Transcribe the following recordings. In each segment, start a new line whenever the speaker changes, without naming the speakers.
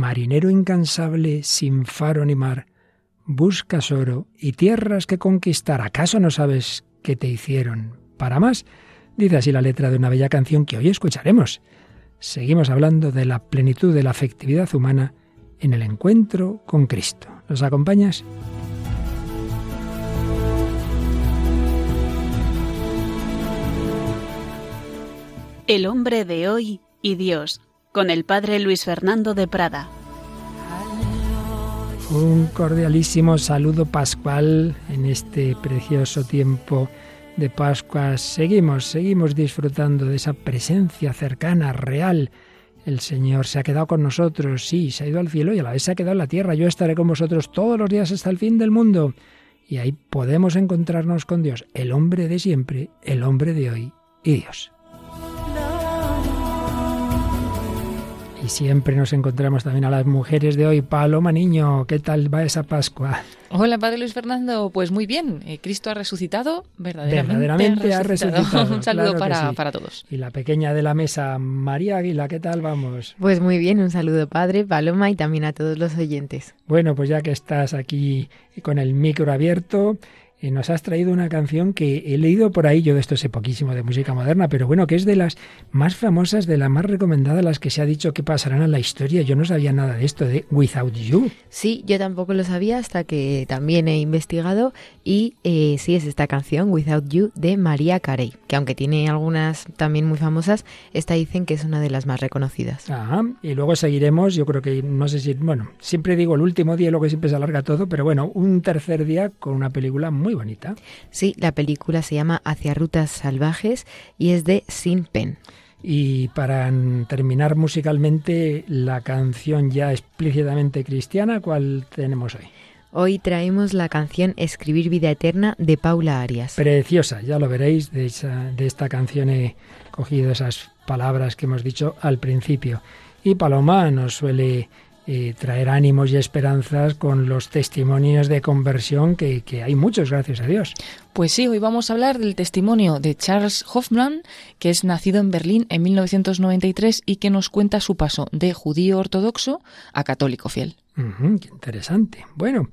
marinero incansable sin faro ni mar, buscas oro y tierras que conquistar. ¿Acaso no sabes qué te hicieron? Para más, dice así la letra de una bella canción que hoy escucharemos. Seguimos hablando de la plenitud de la afectividad humana en el encuentro con Cristo. ¿Nos acompañas?
El hombre de hoy y Dios, con el padre Luis Fernando de Prada.
Un cordialísimo saludo pascual en este precioso tiempo de Pascua. Seguimos, seguimos disfrutando de esa presencia cercana, real. El Señor se ha quedado con nosotros, sí, se ha ido al cielo y a la vez se ha quedado en la tierra. Yo estaré con vosotros todos los días hasta el fin del mundo. Y ahí podemos encontrarnos con Dios, el hombre de siempre, el hombre de hoy y Dios. Siempre nos encontramos también a las mujeres de hoy. Paloma Niño, ¿qué tal va esa Pascua?
Hola, Padre Luis Fernando. Pues muy bien. Eh, Cristo ha resucitado, verdaderamente,
verdaderamente ha resucitado.
un saludo para, para, todos.
Y la pequeña de la mesa, María Águila, ¿qué tal vamos?
Pues muy bien, un saludo, Padre, Paloma, y también a todos los oyentes.
Bueno, pues ya que estás aquí con el micro abierto, eh, nos has traído una canción que he leído por ahí, yo de esto sé poquísimo de música moderna, pero bueno, que es de las más famosas, de las más recomendadas, las que se ha dicho que pasarán a la historia. Yo no sabía nada de esto, de Without You.
Sí, yo tampoco lo sabía hasta que también he investigado y eh, sí es esta canción, Without You, de María Carey, que aunque tiene algunas también muy famosas, esta dicen que es una de las más reconocidas.
Ajá, y luego seguiremos, yo creo que, no sé si, bueno, siempre digo el último día, que siempre se alarga todo, pero bueno, un tercer día con una película muy bonita.
Sí, la película se llama Hacia Rutas Salvajes y es de Sin Pen.
Y para terminar musicalmente, la canción ya explícitamente cristiana, ¿cuál tenemos hoy?
Hoy traemos la canción Escribir Vida Eterna de Paula Arias.
Preciosa, ya lo veréis, de, de esta canción he cogido esas palabras que hemos dicho al principio. Y Paloma nos suele traer ánimos y esperanzas con los testimonios de conversión que, que, hay muchos, gracias a Dios.
Pues sí, hoy vamos a hablar del testimonio de Charles Hoffman, que es nacido en Berlín en 1993 y que nos cuenta su paso de judío ortodoxo a católico fiel.
qué interesante. Bueno,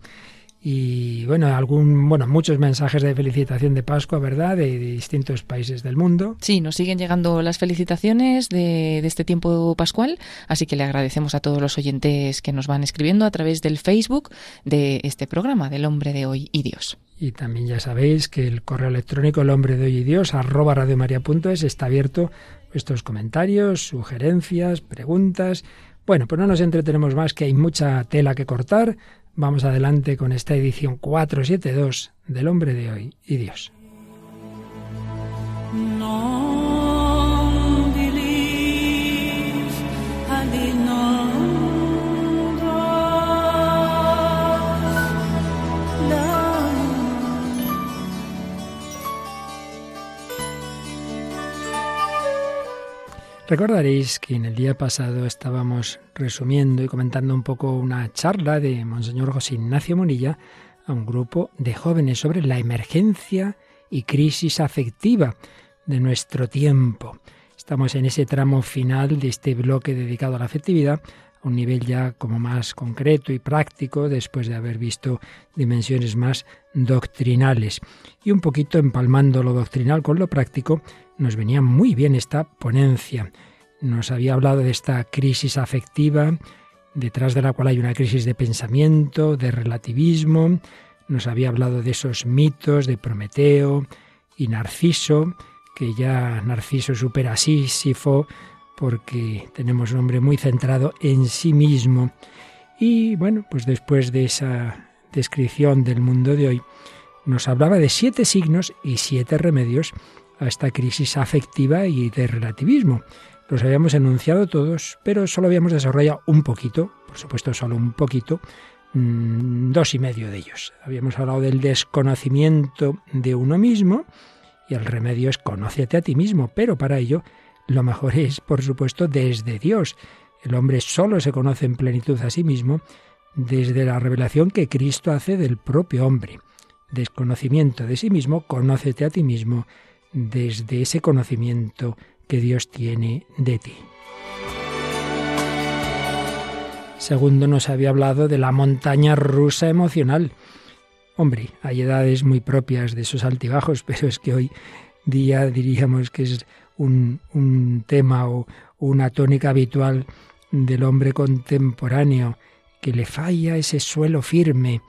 y bueno, algún, bueno, muchos mensajes de felicitación de Pascua, ¿verdad? De, distintos países del mundo.
Sí, nos siguen llegando las felicitaciones de, de, este tiempo pascual, así que le agradecemos a todos los oyentes que nos van escribiendo a través del Facebook de este programa, del Hombre de Hoy y Dios.
Y también ya sabéis que el correo electrónico el hombre de hoy y Dios arroba radiomaria.es está abierto vuestros comentarios, sugerencias, preguntas. Bueno, pues no nos entretenemos más, que hay mucha tela que cortar. Vamos adelante con esta edición 472 del hombre de hoy y Dios. Recordaréis que en el día pasado estábamos resumiendo y comentando un poco una charla de Monseñor José Ignacio Monilla a un grupo de jóvenes sobre la emergencia y crisis afectiva de nuestro tiempo. Estamos en ese tramo final de este bloque dedicado a la afectividad, un nivel ya como más concreto y práctico después de haber visto dimensiones más doctrinales. Y un poquito empalmando lo doctrinal con lo práctico, nos venía muy bien esta ponencia. Nos había hablado de esta crisis afectiva, detrás de la cual hay una crisis de pensamiento, de relativismo. Nos había hablado de esos mitos de Prometeo y Narciso, que ya Narciso supera a Sísifo porque tenemos un hombre muy centrado en sí mismo. Y bueno, pues después de esa descripción del mundo de hoy, nos hablaba de siete signos y siete remedios a esta crisis afectiva y de relativismo. Los habíamos enunciado todos, pero solo habíamos desarrollado un poquito, por supuesto solo un poquito, mm, dos y medio de ellos. Habíamos hablado del desconocimiento de uno mismo y el remedio es conócete a ti mismo, pero para ello lo mejor es, por supuesto, desde Dios. El hombre solo se conoce en plenitud a sí mismo desde la revelación que Cristo hace del propio hombre. Desconocimiento de sí mismo, conócete a ti mismo desde ese conocimiento que Dios tiene de ti. Segundo nos había hablado de la montaña rusa emocional. Hombre, hay edades muy propias de esos altibajos, pero es que hoy día diríamos que es un, un tema o una tónica habitual del hombre contemporáneo, que le falla ese suelo firme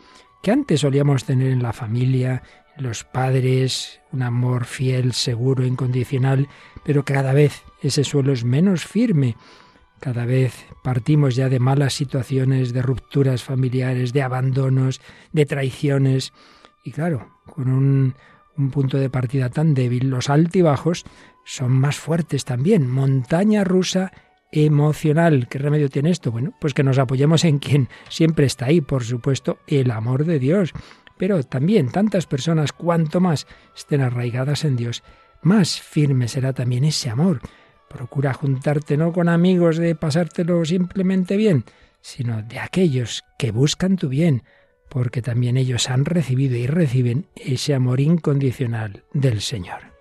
que antes solíamos tener en la familia, los padres, un amor fiel, seguro, incondicional, pero cada vez ese suelo es menos firme. Cada vez partimos ya de malas situaciones, de rupturas familiares, de abandonos, de traiciones. Y claro, con un, un punto de partida tan débil, los altibajos son más fuertes también. Montaña rusa emocional. ¿Qué remedio tiene esto? Bueno, pues que nos apoyemos en quien siempre está ahí, por supuesto, el amor de Dios. Pero también tantas personas, cuanto más estén arraigadas en Dios, más firme será también ese amor. Procura juntarte no con amigos de pasártelo simplemente bien, sino de aquellos que buscan tu bien, porque también ellos han recibido y reciben ese amor incondicional del Señor.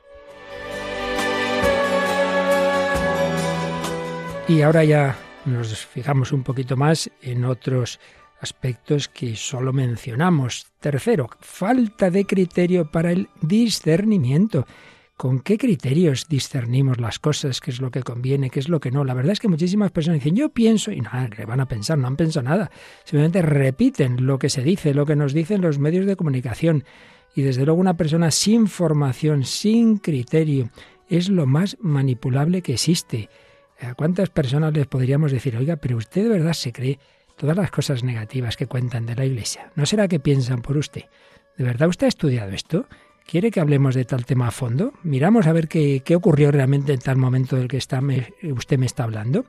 Y ahora ya nos fijamos un poquito más en otros aspectos que solo mencionamos. Tercero, falta de criterio para el discernimiento. ¿Con qué criterios discernimos las cosas? ¿Qué es lo que conviene? ¿Qué es lo que no? La verdad es que muchísimas personas dicen, yo pienso, y nada, que van a pensar, no han pensado nada. Simplemente repiten lo que se dice, lo que nos dicen los medios de comunicación. Y desde luego una persona sin formación, sin criterio, es lo más manipulable que existe. ¿A cuántas personas les podríamos decir, oiga, pero usted de verdad se cree todas las cosas negativas que cuentan de la Iglesia? ¿No será que piensan por usted? ¿De verdad usted ha estudiado esto? ¿Quiere que hablemos de tal tema a fondo? Miramos a ver qué, qué ocurrió realmente en tal momento del que usted me está hablando.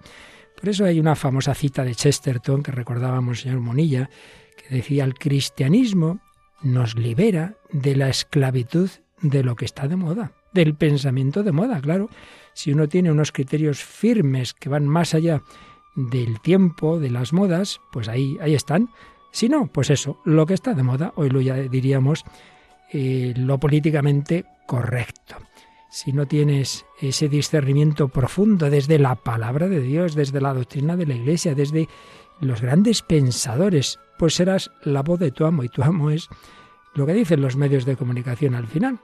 Por eso hay una famosa cita de Chesterton que recordábamos, señor Monilla, que decía, el cristianismo nos libera de la esclavitud de lo que está de moda, del pensamiento de moda, claro si uno tiene unos criterios firmes que van más allá del tiempo, de las modas, pues ahí, ahí están. Si no, pues eso, lo que está de moda, hoy lo ya diríamos, eh, lo políticamente correcto. Si no tienes ese discernimiento profundo desde la palabra de Dios, desde la doctrina de la Iglesia, desde los grandes pensadores, pues serás la voz de tu amo y tu amo es lo que dicen los medios de comunicación al final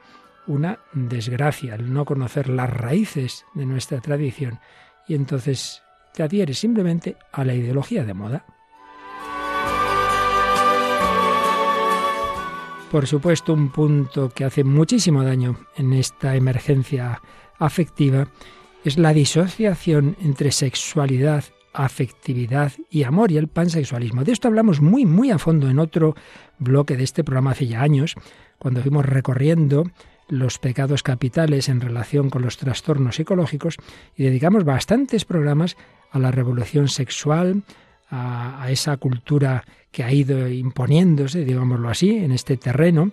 una desgracia el no conocer las raíces de nuestra tradición y entonces te adhieres simplemente a la ideología de moda. Por supuesto, un punto que hace muchísimo daño en esta emergencia afectiva es la disociación entre sexualidad, afectividad y amor y el pansexualismo. De esto hablamos muy, muy a fondo en otro bloque de este programa hace ya años, cuando fuimos recorriendo los pecados capitales en relación con los trastornos psicológicos y dedicamos bastantes programas a la revolución sexual, a, esa cultura que ha ido imponiéndose, digámoslo así, en este terreno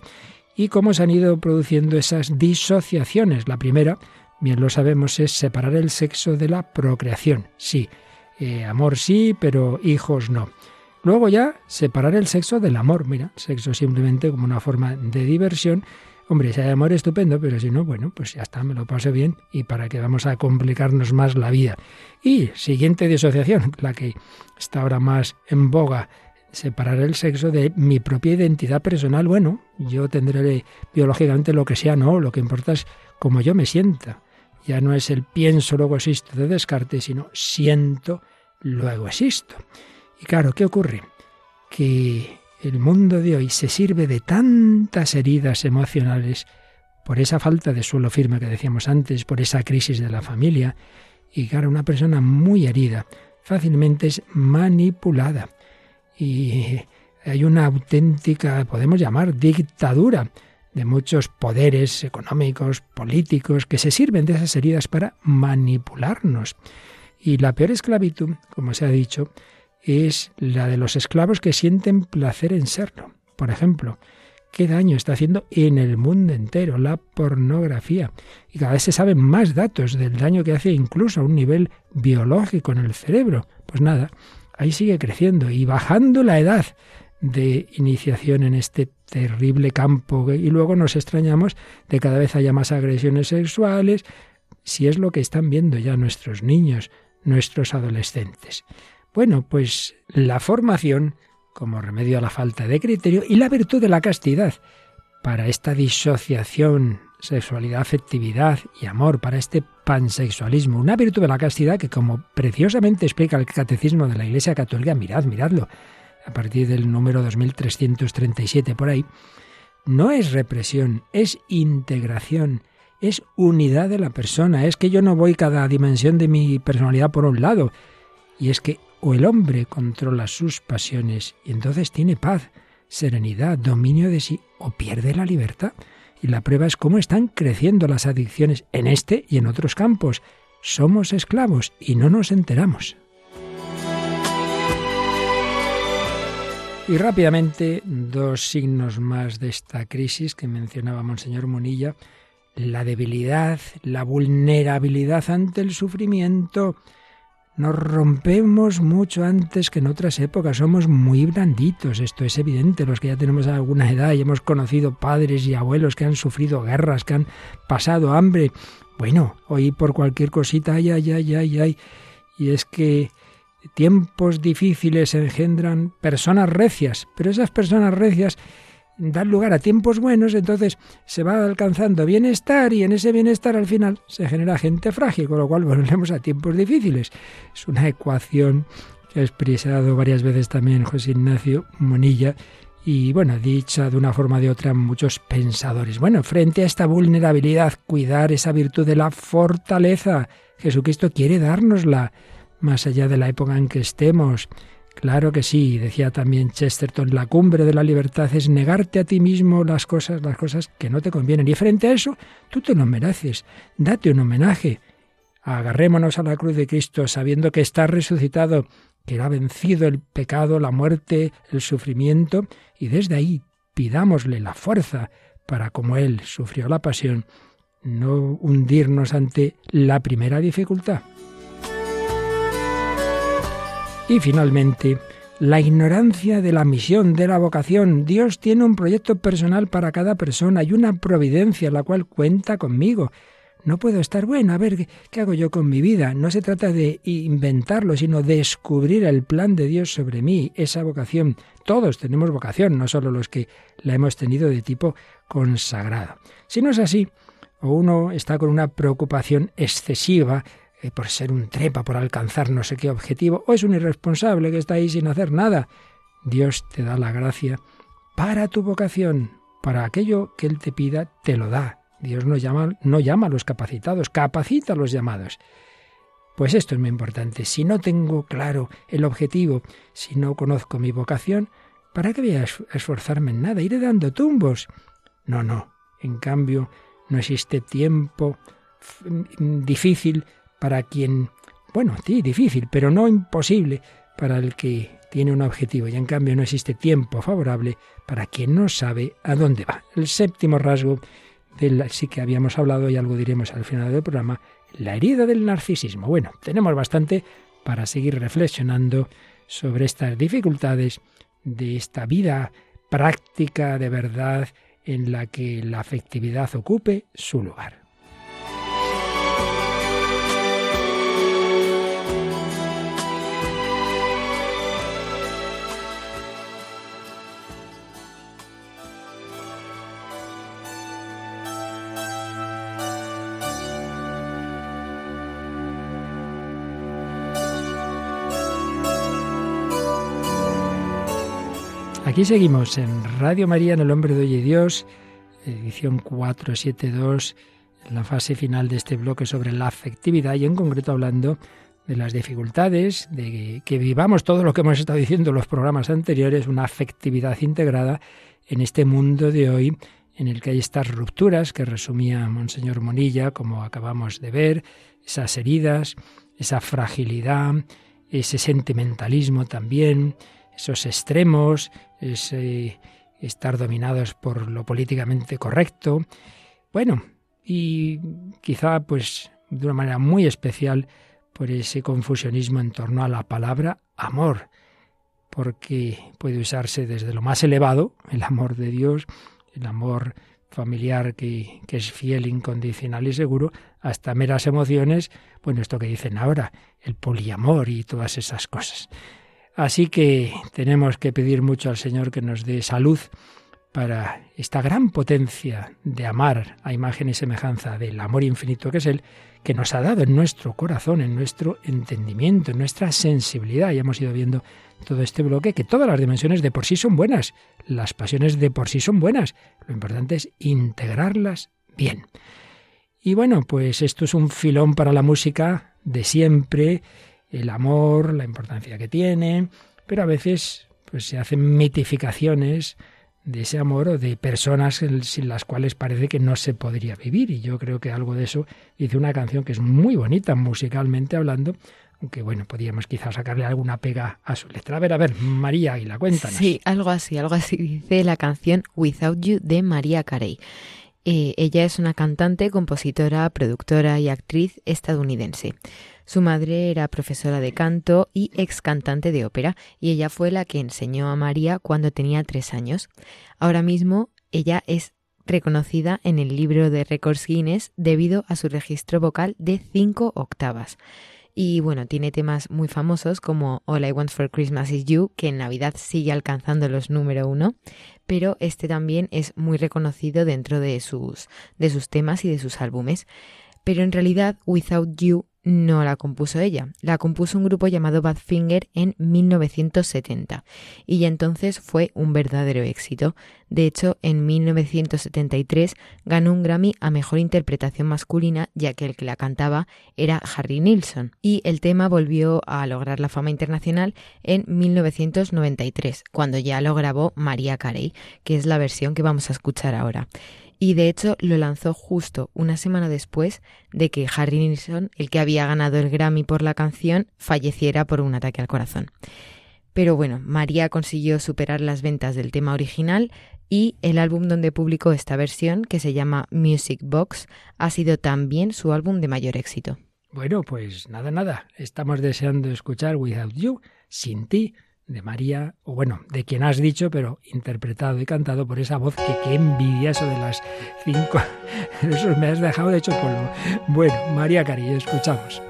y cómo se han ido produciendo esas disociaciones. La primera, bien lo sabemos, es separar el sexo de la procreación. Sí, eh, amor sí, pero hijos no. Luego ya separar el sexo del amor. Mira, sexo simplemente como una forma de diversión Hombre, si hay amor estupendo, pero si no, bueno, pues ya está, me lo paso bien y para que vamos a complicarnos más la vida. Y siguiente disociación, la que está ahora más en boga, separar el sexo de mi propia identidad personal. Bueno, yo tendré biológicamente lo que sea, no, lo que importa es cómo yo me sienta. Ya no es el pienso, luego existo de Descartes, sino siento, luego existo. Y claro, ¿qué ocurre? Que el mundo de hoy se sirve de tantas heridas emocionales por esa falta de suelo firme que decíamos antes, por esa crisis de la familia, y claro, una persona muy herida fácilmente es manipulada. Y hay una auténtica, podemos llamar, dictadura de muchos poderes económicos, políticos, que se sirven de esas heridas para manipularnos. Y la peor esclavitud, como se ha dicho, es la de los esclavos que sienten placer en serlo. Por ejemplo, qué daño está haciendo en el mundo entero la pornografía. Y cada vez se saben más datos del daño que hace incluso a un nivel biológico en el cerebro. Pues nada, ahí sigue creciendo y bajando la edad de iniciación en este terrible campo y luego nos extrañamos de cada vez haya más agresiones sexuales, si es lo que están viendo ya nuestros niños, nuestros adolescentes. Bueno, pues la formación como remedio a la falta de criterio y la virtud de la castidad. Para esta disociación sexualidad, afectividad y amor, para este pansexualismo, una virtud de la castidad que como preciosamente explica el catecismo de la Iglesia Católica, mirad, miradlo, a partir del número 2337 por ahí, no es represión, es integración, es unidad de la persona, es que yo no voy cada dimensión de mi personalidad por un lado, y es que o el hombre controla sus pasiones y entonces tiene paz, serenidad, dominio de sí, o pierde la libertad. Y la prueba es cómo están creciendo las adicciones en este y en otros campos. Somos esclavos y no nos enteramos. Y rápidamente, dos signos más de esta crisis que mencionaba Monseñor Monilla, la debilidad, la vulnerabilidad ante el sufrimiento. Nos rompemos mucho antes que en otras épocas, somos muy blanditos, esto es evidente, los que ya tenemos alguna edad y hemos conocido padres y abuelos que han sufrido guerras, que han pasado hambre. Bueno, hoy por cualquier cosita, ay, ay, ay, ay, ay. Y es que tiempos difíciles engendran personas recias, pero esas personas recias dan lugar a tiempos buenos, entonces se va alcanzando bienestar y en ese bienestar al final se genera gente frágil, con lo cual volvemos a tiempos difíciles. Es una ecuación que ha expresado varias veces también José Ignacio Monilla y bueno, dicha de una forma o de otra muchos pensadores. Bueno, frente a esta vulnerabilidad, cuidar esa virtud de la fortaleza. Jesucristo quiere dárnosla más allá de la época en que estemos. Claro que sí, decía también Chesterton, la cumbre de la libertad es negarte a ti mismo las cosas, las cosas que no te convienen. Y frente a eso, tú te lo mereces. Date un homenaje. Agarrémonos a la cruz de Cristo sabiendo que está resucitado, que ha vencido el pecado, la muerte, el sufrimiento, y desde ahí pidámosle la fuerza para, como Él sufrió la pasión, no hundirnos ante la primera dificultad. Y finalmente, la ignorancia de la misión, de la vocación. Dios tiene un proyecto personal para cada persona y una providencia la cual cuenta conmigo. No puedo estar bueno, a ver, ¿qué hago yo con mi vida? No se trata de inventarlo, sino de descubrir el plan de Dios sobre mí, esa vocación. Todos tenemos vocación, no solo los que la hemos tenido de tipo consagrado. Si no es así, o uno está con una preocupación excesiva eh, por ser un trepa, por alcanzar no sé qué objetivo, o es un irresponsable que está ahí sin hacer nada. Dios te da la gracia para tu vocación, para aquello que Él te pida, te lo da. Dios no llama, no llama a los capacitados, capacita a los llamados. Pues esto es muy importante. Si no tengo claro el objetivo, si no conozco mi vocación, ¿para qué voy a esforzarme en nada? Iré dando tumbos. No, no. En cambio, no existe tiempo difícil para quien, bueno, sí, difícil, pero no imposible para el que tiene un objetivo y en cambio no existe tiempo favorable para quien no sabe a dónde va. El séptimo rasgo del sí que habíamos hablado y algo diremos al final del programa, la herida del narcisismo. Bueno, tenemos bastante para seguir reflexionando sobre estas dificultades de esta vida práctica de verdad en la que la afectividad ocupe su lugar. Aquí seguimos en Radio María, en El Hombre de Hoy y Dios, edición 472, en la fase final de este bloque sobre la afectividad y en concreto hablando de las dificultades, de que vivamos todo lo que hemos estado diciendo en los programas anteriores, una afectividad integrada en este mundo de hoy en el que hay estas rupturas que resumía Monseñor Monilla, como acabamos de ver, esas heridas, esa fragilidad, ese sentimentalismo también, esos extremos, ese estar dominados por lo políticamente correcto. Bueno, y quizá pues de una manera muy especial por ese confusionismo en torno a la palabra amor, porque puede usarse desde lo más elevado, el amor de Dios, el amor familiar que, que, es fiel, incondicional y seguro, hasta meras emociones, bueno, esto que dicen ahora, el poliamor y todas esas cosas. Así que tenemos que pedir mucho al Señor que nos dé salud para esta gran potencia de amar a imagen y semejanza del amor infinito que es Él, que nos ha dado en nuestro corazón, en nuestro entendimiento, en nuestra sensibilidad. Y hemos ido viendo todo este bloque que todas las dimensiones de por sí son buenas, las pasiones de por sí son buenas. Lo importante es integrarlas bien. Y bueno, pues esto es un filón para la música de siempre, el amor, la importancia que tiene, pero a veces pues se hacen mitificaciones de ese amor o de personas sin las cuales parece que no se podría vivir. Y yo creo que algo de eso hice una canción que es muy bonita musicalmente hablando, aunque bueno, podríamos quizás sacarle alguna pega a su letra. A ver, a ver, María Aguila, cuéntanos.
Sí, algo así, algo así dice la canción Without You de María Carey. Eh, ella es una cantante, compositora, productora y actriz estadounidense. Su madre era profesora de canto y ex cantante de ópera, y ella fue la que enseñó a María cuando tenía tres años. Ahora mismo ella es reconocida en el libro de récords Guinness debido a su registro vocal de cinco octavas. Y bueno, tiene temas muy famosos como All I Want for Christmas is You, que en Navidad sigue alcanzando los número uno, pero este también es muy reconocido dentro de sus, de sus temas y de sus álbumes. Pero en realidad Without You no la compuso ella, la compuso un grupo llamado Badfinger en 1970 y ya entonces fue un verdadero éxito. De hecho, en 1973 ganó un Grammy a Mejor Interpretación Masculina ya que el que la cantaba era Harry Nilsson. Y el tema volvió a lograr la fama internacional en 1993 cuando ya lo grabó María Carey, que es la versión que vamos a escuchar ahora y de hecho lo lanzó justo una semana después de que Harry Nilsson, el que había ganado el Grammy por la canción, falleciera por un ataque al corazón. Pero bueno, María consiguió superar las ventas del tema original y el álbum donde publicó esta versión, que se llama Music Box, ha sido también su álbum de mayor éxito.
Bueno, pues nada, nada, estamos deseando escuchar Without You, sin ti, de María, o bueno, de quien has dicho, pero interpretado y cantado por esa voz que qué envidia eso de las cinco. Eso me has dejado de hecho polvo. Bueno, María Cari, escuchamos.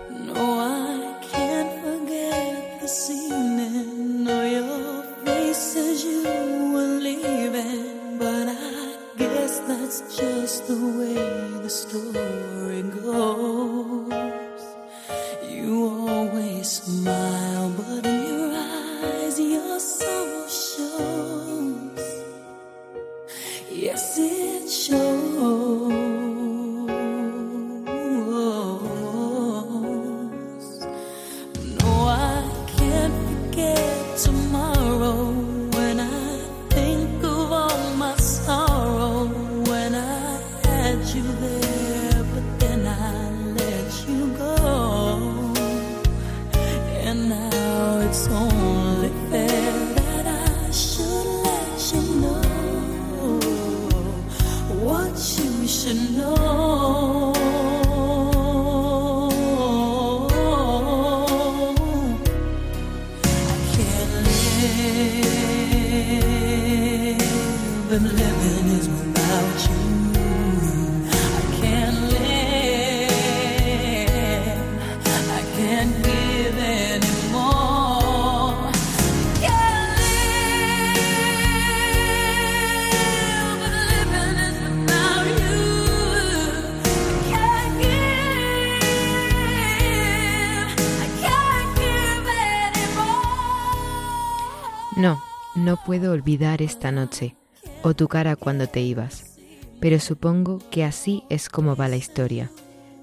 Puedo olvidar esta noche o tu cara cuando te ibas, pero supongo que así es como va la historia.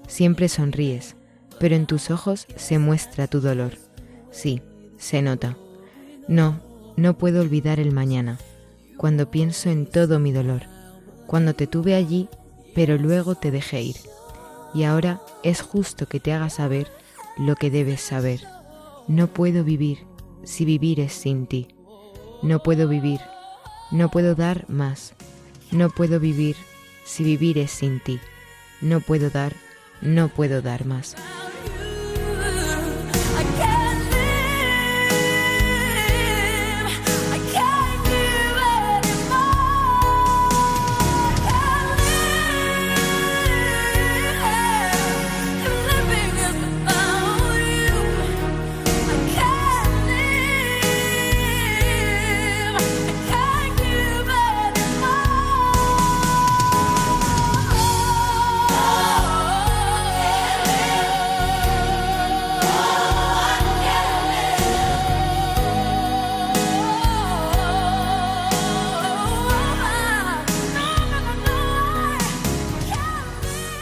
Siempre sonríes, pero en tus ojos se muestra tu dolor. Sí, se nota. No, no puedo olvidar el mañana, cuando pienso en todo mi dolor, cuando te tuve allí, pero luego te dejé ir. Y ahora es justo que te haga saber lo que debes saber. No puedo vivir si vivir es sin ti. No puedo vivir, no puedo dar más, no puedo vivir si vivir es sin ti. No puedo dar, no puedo dar más.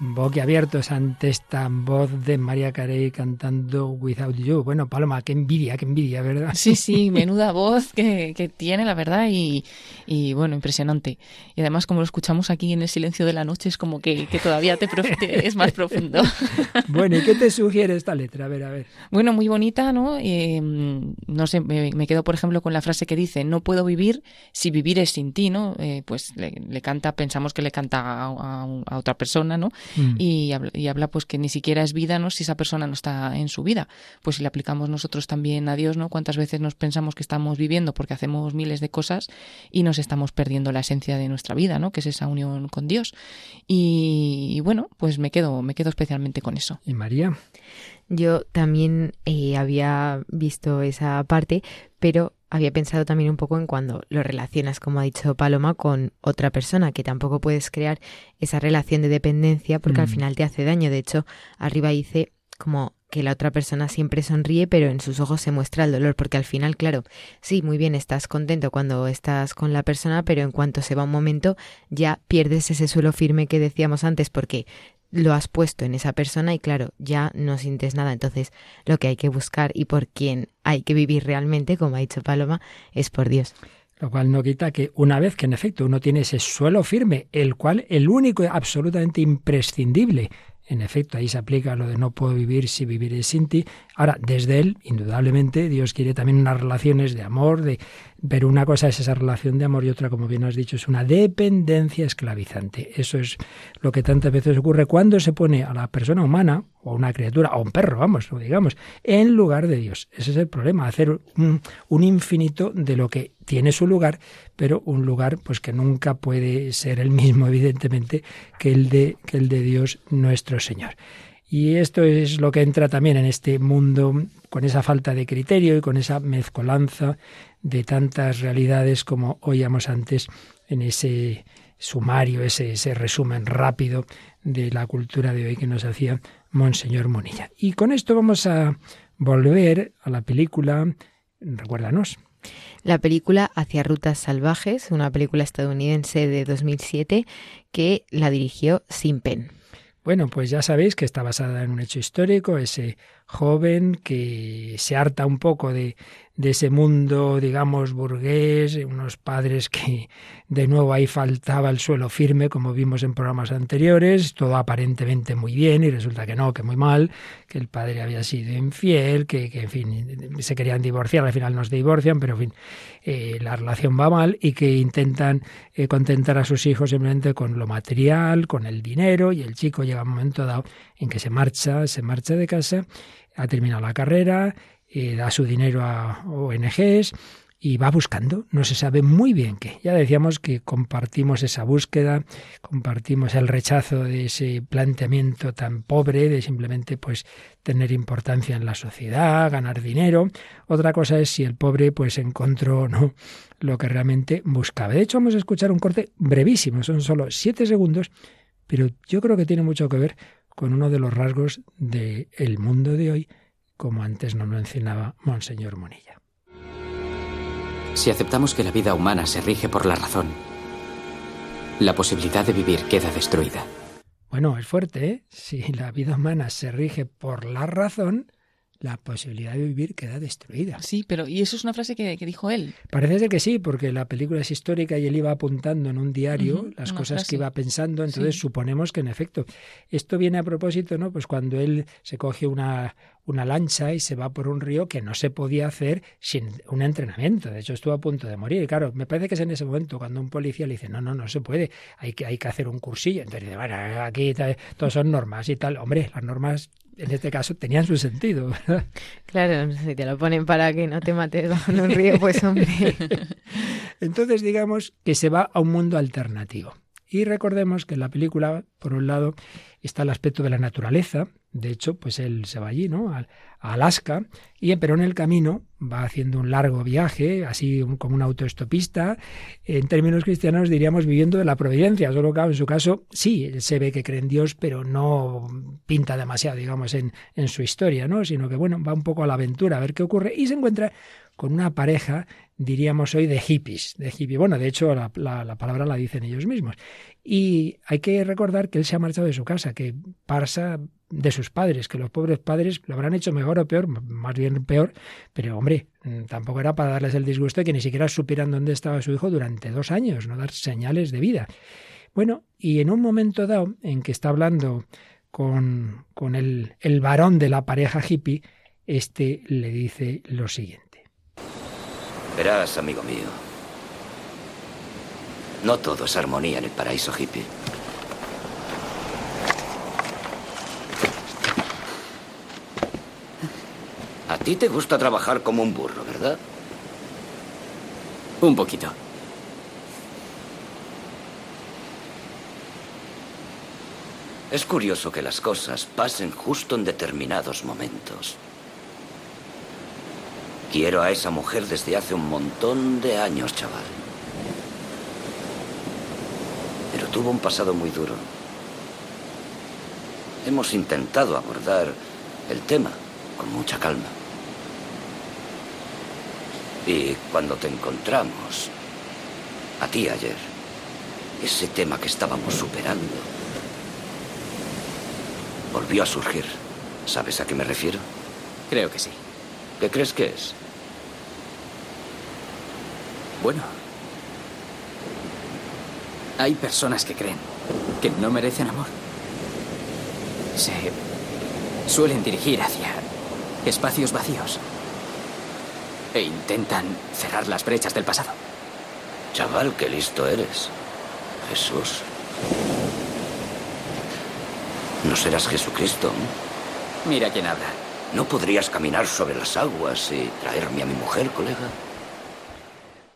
boquiabiertos ante esta voz de María Carey cantando Without You. Bueno, Paloma, qué envidia, qué envidia, ¿verdad?
Sí, sí, menuda voz que, que tiene, la verdad, y, y, bueno, impresionante. Y además, como lo escuchamos aquí en el silencio de la noche, es como que, que todavía te, es más profundo.
bueno, ¿y qué te sugiere esta letra? A ver, a ver.
Bueno, muy bonita, ¿no? Eh, no sé, me, me, quedo, por ejemplo, con la frase que dice, no puedo vivir si vivir es sin ti, ¿no? Eh, pues le, le, canta, pensamos que le canta a, a, a otra persona, ¿no? Mm. Y, habla, y, habla, pues que ni siquiera es vida, ¿no? Si esa persona no está en su vida. Pues si le aplicamos nosotros también a Dios, ¿no? Cuántas veces nos pensamos que estamos viviendo porque hacemos miles de cosas y nos estamos perdiendo la esencia de nuestra vida, ¿no? Que es esa unión con Dios. Y, y bueno, pues me quedo, me quedo especialmente con eso.
¿Y María?
Yo también eh, había visto esa parte, pero había pensado también un poco en cuando lo relacionas, como ha dicho Paloma, con otra persona, que tampoco puedes crear esa relación de dependencia porque mm. al final te hace daño. De hecho, arriba dice como que la otra persona siempre sonríe, pero en sus ojos se muestra el dolor, porque al final, claro, sí, muy bien, estás contento cuando estás con la persona, pero en cuanto se va un momento, ya pierdes ese suelo firme que decíamos antes, porque lo has puesto en esa persona y claro, ya no sientes nada. Entonces, lo que hay que buscar y por quien hay que vivir realmente, como ha dicho Paloma, es por Dios.
Lo cual no quita que una vez que en efecto uno tiene ese suelo firme, el cual el único absolutamente imprescindible en efecto, ahí se aplica lo de no puedo vivir si viviré sin ti. Ahora, desde él, indudablemente, Dios quiere también unas relaciones de amor, de pero una cosa es esa relación de amor y otra, como bien has dicho, es una dependencia esclavizante. Eso es lo que tantas veces ocurre cuando se pone a la persona humana, o una criatura, o un perro, vamos, digamos, en lugar de Dios. Ese es el problema, hacer un, un infinito de lo que tiene su lugar, pero un lugar pues que nunca puede ser el mismo, evidentemente, que el de, que el de Dios nuestro Señor. Y esto es lo que entra también en este mundo con esa falta de criterio y con esa mezcolanza de tantas realidades como oíamos antes en ese sumario, ese, ese resumen rápido de la cultura de hoy que nos hacía Monseñor Monilla. Y con esto vamos a volver a la película, recuérdanos.
La película Hacia Rutas Salvajes, una película estadounidense de 2007 que la dirigió Sin Pen.
Bueno, pues ya sabéis que está basada en un hecho histórico, ese joven que se harta un poco de, de ese mundo, digamos, burgués, unos padres que de nuevo ahí faltaba el suelo firme, como vimos en programas anteriores, todo aparentemente muy bien y resulta que no, que muy mal, que el padre había sido infiel, que, que en fin, se querían divorciar, al final no se divorcian, pero en fin, eh, la relación va mal y que intentan eh, contentar a sus hijos simplemente con lo material, con el dinero y el chico llega a un momento dado en que se marcha, se marcha de casa, ha terminado la carrera, eh, da su dinero a ONGs y va buscando, no se sabe muy bien qué. Ya decíamos que compartimos esa búsqueda, compartimos el rechazo de ese planteamiento tan pobre de simplemente pues tener importancia en la sociedad, ganar dinero. Otra cosa es si el pobre pues encontró no lo que realmente buscaba. De hecho, vamos a escuchar un corte brevísimo, son solo siete segundos, pero yo creo que tiene mucho que ver con uno de los rasgos del el mundo de hoy como antes nos mencionaba Monseñor Monilla.
Si aceptamos que la vida humana se rige por la razón, la posibilidad de vivir queda destruida.
Bueno, es fuerte, ¿eh? Si la vida humana se rige por la razón, la posibilidad de vivir queda destruida.
Sí, pero ¿y eso es una frase que, que, dijo él?
Parece ser que sí, porque la película es histórica y él iba apuntando en un diario uh -huh, las cosas frase. que iba pensando, entonces sí. suponemos que en efecto. Esto viene a propósito, ¿no? Pues cuando él se coge una, una lancha y se va por un río que no se podía hacer sin un entrenamiento. De hecho, estuvo a punto de morir. Y claro, me parece que es en ese momento cuando un policía le dice, no, no, no se puede, hay que, hay que hacer un cursillo. Entonces dice, bueno, aquí todos son normas y tal. Hombre, las normas en este caso tenían su sentido. ¿verdad?
Claro, si te lo ponen para que no te mates bajo un río, pues hombre.
Entonces digamos que se va a un mundo alternativo. Y recordemos que en la película, por un lado, está el aspecto de la naturaleza. De hecho, pues él se va allí, ¿no? A, Alaska, y pero en el camino va haciendo un largo viaje, así como un autoestopista. En términos cristianos diríamos viviendo de la providencia, solo que en su caso sí, se ve que cree en Dios, pero no pinta demasiado, digamos, en, en su historia, ¿no? Sino que, bueno, va un poco a la aventura a ver qué ocurre y se encuentra con una pareja, diríamos hoy, de hippies, de hippie. Bueno, de hecho, la, la, palabra la dicen ellos mismos. Y hay que recordar que él se ha marchado de su casa, que pasa de sus padres, que los pobres padres lo habrán hecho mejor o peor, más bien peor, pero hombre, mm, tampoco era para darles el disgusto de que ni siquiera supieran dónde estaba su hijo durante dos años, no dar señales de vida. Bueno, y en un momento dado en que está hablando con, con el, el varón de la pareja hippie, este le dice lo siguiente.
Verás, amigo mío. No todo es armonía en el paraíso hippie. A ti te gusta trabajar como un burro, ¿verdad?
Un poquito.
Es curioso que las cosas pasen justo en determinados momentos. Quiero a esa mujer desde hace un montón de años, chaval. Pero tuvo un pasado muy duro. Hemos intentado abordar el tema con mucha calma. Y cuando te encontramos, a ti ayer, ese tema que estábamos superando, volvió a surgir. ¿Sabes a qué me refiero?
Creo que sí.
¿Qué crees que es?
Bueno. Hay personas que creen que no merecen amor. Se suelen dirigir hacia espacios vacíos e intentan cerrar las brechas del pasado.
Chaval, qué listo eres. Jesús. ¿No serás Jesucristo?
Mira quién habla.
¿No podrías caminar sobre las aguas y traerme a mi mujer, colega?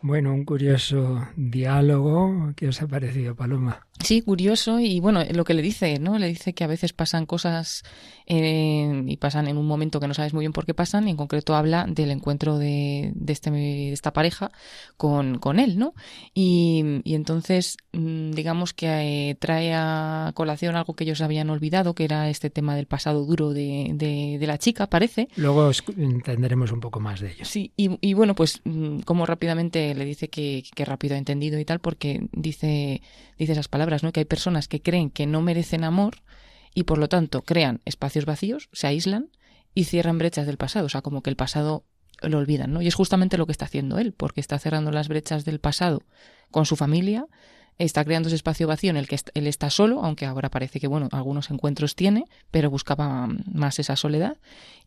Bueno, un curioso diálogo. ¿Qué os ha parecido, Paloma?
Sí, curioso y bueno, lo que le dice, ¿no? Le dice que a veces pasan cosas eh, y pasan en un momento que no sabes muy bien por qué pasan y en concreto habla del encuentro de, de, este, de esta pareja con, con él, ¿no? Y, y entonces, mm, digamos que eh, trae a colación algo que ellos habían olvidado, que era este tema del pasado duro de, de, de la chica, parece.
Luego entenderemos un poco más de ello.
Sí, y, y bueno, pues mm, como rápidamente le dice que, rápido ha entendido y tal, porque dice, dice esas palabras ¿no? Que hay personas que creen que no merecen amor y por lo tanto crean espacios vacíos, se aíslan y cierran brechas del pasado, o sea, como que el pasado lo olvidan, ¿no? Y es justamente lo que está haciendo él, porque está cerrando las brechas del pasado con su familia, está creando ese espacio vacío en el que él está solo, aunque ahora parece que, bueno, algunos encuentros tiene, pero buscaba más esa soledad.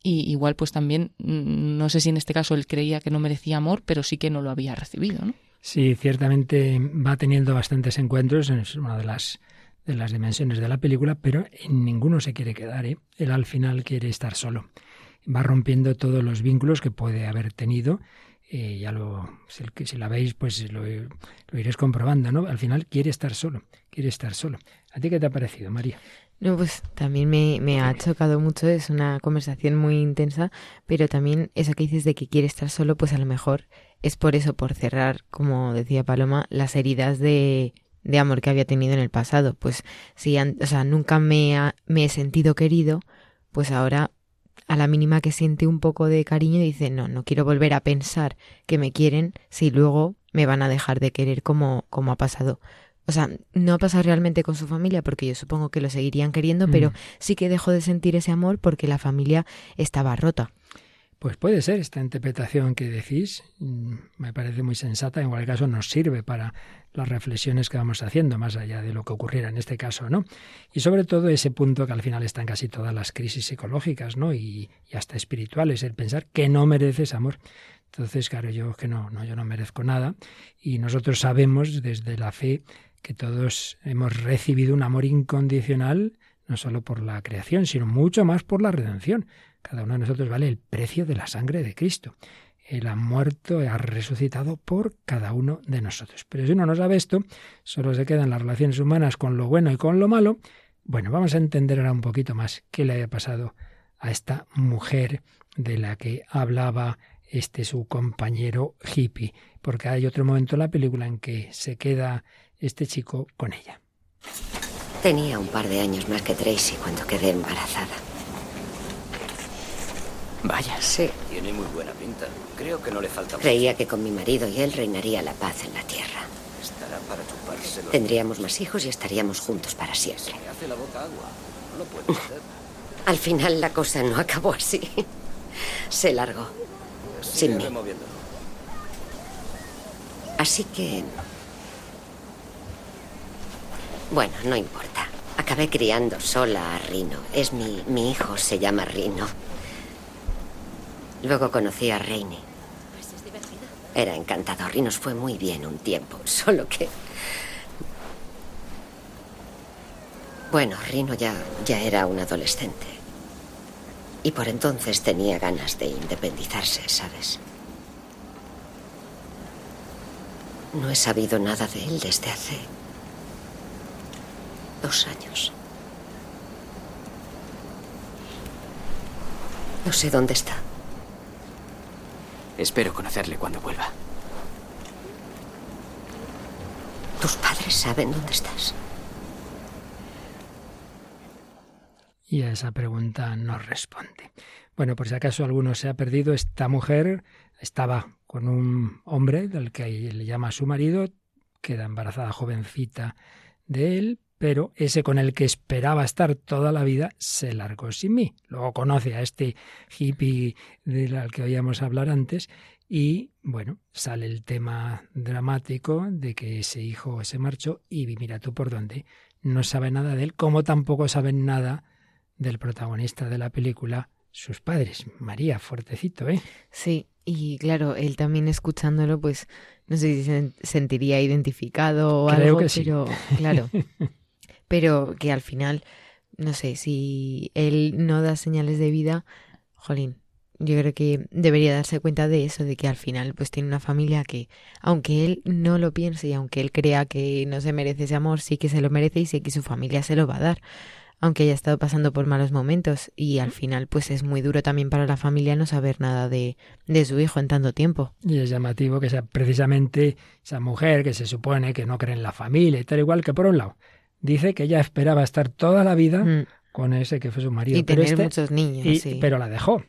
Y igual, pues también, mm, no sé si en este caso él creía que no merecía amor, pero sí que no lo había recibido, ¿no?
Sí, ciertamente va teniendo bastantes encuentros, es una de las, de las dimensiones de la película, pero en ninguno se quiere quedar. ¿eh? Él al final quiere estar solo. Va rompiendo todos los vínculos que puede haber tenido. Eh, ya lo, si, la veis, pues lo, iréis comprobando, ¿no? Al final quiere estar solo, quiere estar solo. ¿A ti qué te ha parecido, María?
No, pues también me, me, ha chocado mucho, es una conversación muy intensa, pero también eso que dices de que quiere estar solo, pues a lo mejor es por eso, por cerrar, como decía Paloma, las heridas de, de amor que había tenido en el pasado. Pues si, o sea, nunca me, me he sentido querido, pues ahora a la mínima que siente un poco de cariño dice, no, no quiero volver a pensar que me quieren si luego me van a dejar de querer como, como ha pasado o sea, no ha pasado realmente con su familia porque yo supongo que lo seguirían queriendo, pero mm. sí que dejó de sentir ese amor porque la familia estaba rota.
Pues puede ser esta interpretación que decís, mm, me parece muy sensata, en cualquier caso nos sirve para las reflexiones que vamos haciendo, más allá de lo que ocurriera en este caso, ¿no? Y sobre todo ese punto que al final está en casi todas las crisis psicológicas, ¿no? Y, y hasta espirituales, el pensar que no mereces amor. Entonces, claro, yo que no, no, yo no merezco nada, y nosotros sabemos desde la fe que todos hemos recibido un amor incondicional, no solo por la creación, sino mucho más por la redención. Cada uno de nosotros vale el precio de la sangre de Cristo. Él ha muerto, ha resucitado por cada uno de nosotros. Pero si uno no sabe esto, solo se quedan las relaciones humanas con lo bueno y con lo malo, Bueno, vamos a entender ahora un poquito más qué le había pasado a esta mujer de la que hablaba este su compañero hippie, porque hay otro momento en la película en que se queda este chico con ella.
Tenía un par de años más que Tracy cuando quedé embarazada.
Vaya.
Sí.
Tiene muy buena pinta. Creo que no le falta.
Creía que con mi marido y él reinaría la paz en la tierra.
Estará para chupárselo.
Tendríamos más hijos y estaríamos juntos para siempre.
Me hace la boca agua. No lo puede hacer.
Al final la cosa no acabó así. Se largó.
Sigue
Sin mí. Así que... Bueno, no importa. Acabé criando sola a Rino. Es mi, mi hijo, se llama Rino. Luego conocí a Reini. Era encantador y nos fue muy bien un tiempo. Solo que... Bueno, Rino ya, ya era un adolescente. Y por entonces tenía ganas de independizarse, ¿sabes? No he sabido nada de él desde hace dos años. No sé dónde está.
Espero conocerle cuando vuelva.
¿Tus padres saben dónde estás?
Y a esa pregunta no responde. Bueno, por si acaso alguno se ha perdido, esta mujer estaba con un hombre del que le llama su marido, queda embarazada jovencita de él, pero ese con el que esperaba estar toda la vida se largó sin mí. Luego conoce a este hippie del que oíamos hablar antes y bueno, sale el tema dramático de que ese hijo se marchó y mira tú por dónde. No sabe nada de él, como tampoco saben nada del protagonista de la película, sus padres. María, fuertecito, ¿eh?
Sí, y claro, él también escuchándolo, pues no sé si se sentiría identificado o
Creo
algo,
que sí.
pero claro. pero que al final, no sé, si él no da señales de vida, jolín, yo creo que debería darse cuenta de eso, de que al final pues tiene una familia que, aunque él no lo piense y aunque él crea que no se merece ese amor, sí que se lo merece y sé que su familia se lo va a dar aunque haya estado pasando por malos momentos y al final pues es muy duro también para la familia no saber nada de, de su hijo en tanto tiempo.
Y es llamativo que sea precisamente esa mujer que se supone que no cree en la familia y tal igual que por un lado dice que ella esperaba estar toda la vida
Mm.
con ese que fue su marido,
Y
pero
tener
este-
muchos niños,
y-
sí.
pero la dejó.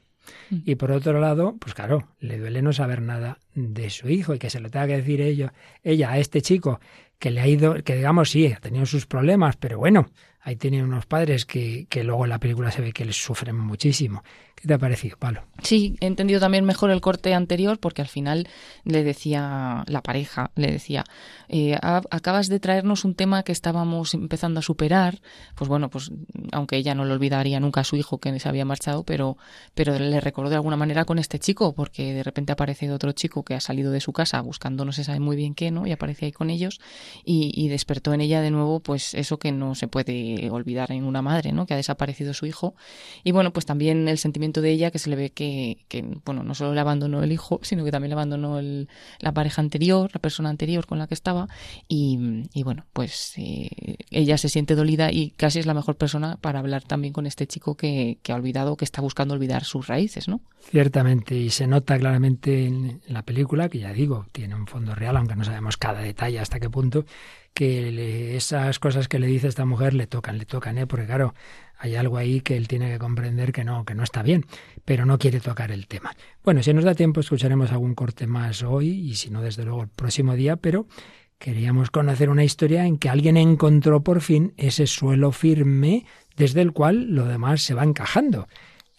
Mm.
Y por otro lado, pues claro, le duele no saber nada de su hijo y que se lo tenga que decir ella, ella a este chico que le ha ido, que digamos sí, ha tenido sus problemas, pero bueno, ahí tiene unos padres que, que luego en la película se ve que les sufren muchísimo. ¿Qué te ha parecido, Palo?
Sí, he entendido también mejor el corte anterior porque al final le decía la pareja, le decía, eh, "A- acabas de traernos un tema que estábamos empezando a superar, pues bueno, pues aunque ella no le olvidaría nunca a su hijo que se había marchado, pero, pero le recordó de alguna manera con este chico porque de repente ha aparecido otro chico que ha salido de su casa buscando no se sabe muy bien qué, ¿no? Y aparece ahí con ellos y despertó en ella de nuevo pues eso que no se puede olvidar en una madre, ¿no? Que ha desaparecido su hijo y bueno, pues también el sentimiento de ella que se le ve que, bueno, no solo le abandonó el hijo, sino que también le abandonó el- la pareja anterior, la persona anterior con la que estaba. Y, y bueno, pues eh, ella se siente dolida y casi es la mejor persona para hablar también con este chico que, que ha olvidado, que está buscando olvidar sus raíces, ¿no?
Ciertamente, y se nota claramente en la película, que ya digo, tiene un fondo real, aunque no sabemos cada detalle hasta qué punto, que esas cosas que le dice esta mujer le tocan, le tocan, ¿eh? porque claro, hay algo ahí que él tiene que comprender que no, que no está bien, pero no quiere tocar el tema. Bueno, si nos da tiempo escucharemos algún corte más hoy, y si no, desde luego el próximo día, pero queríamos conocer una historia en que alguien encontró por fin ese suelo firme desde el cual lo demás se va encajando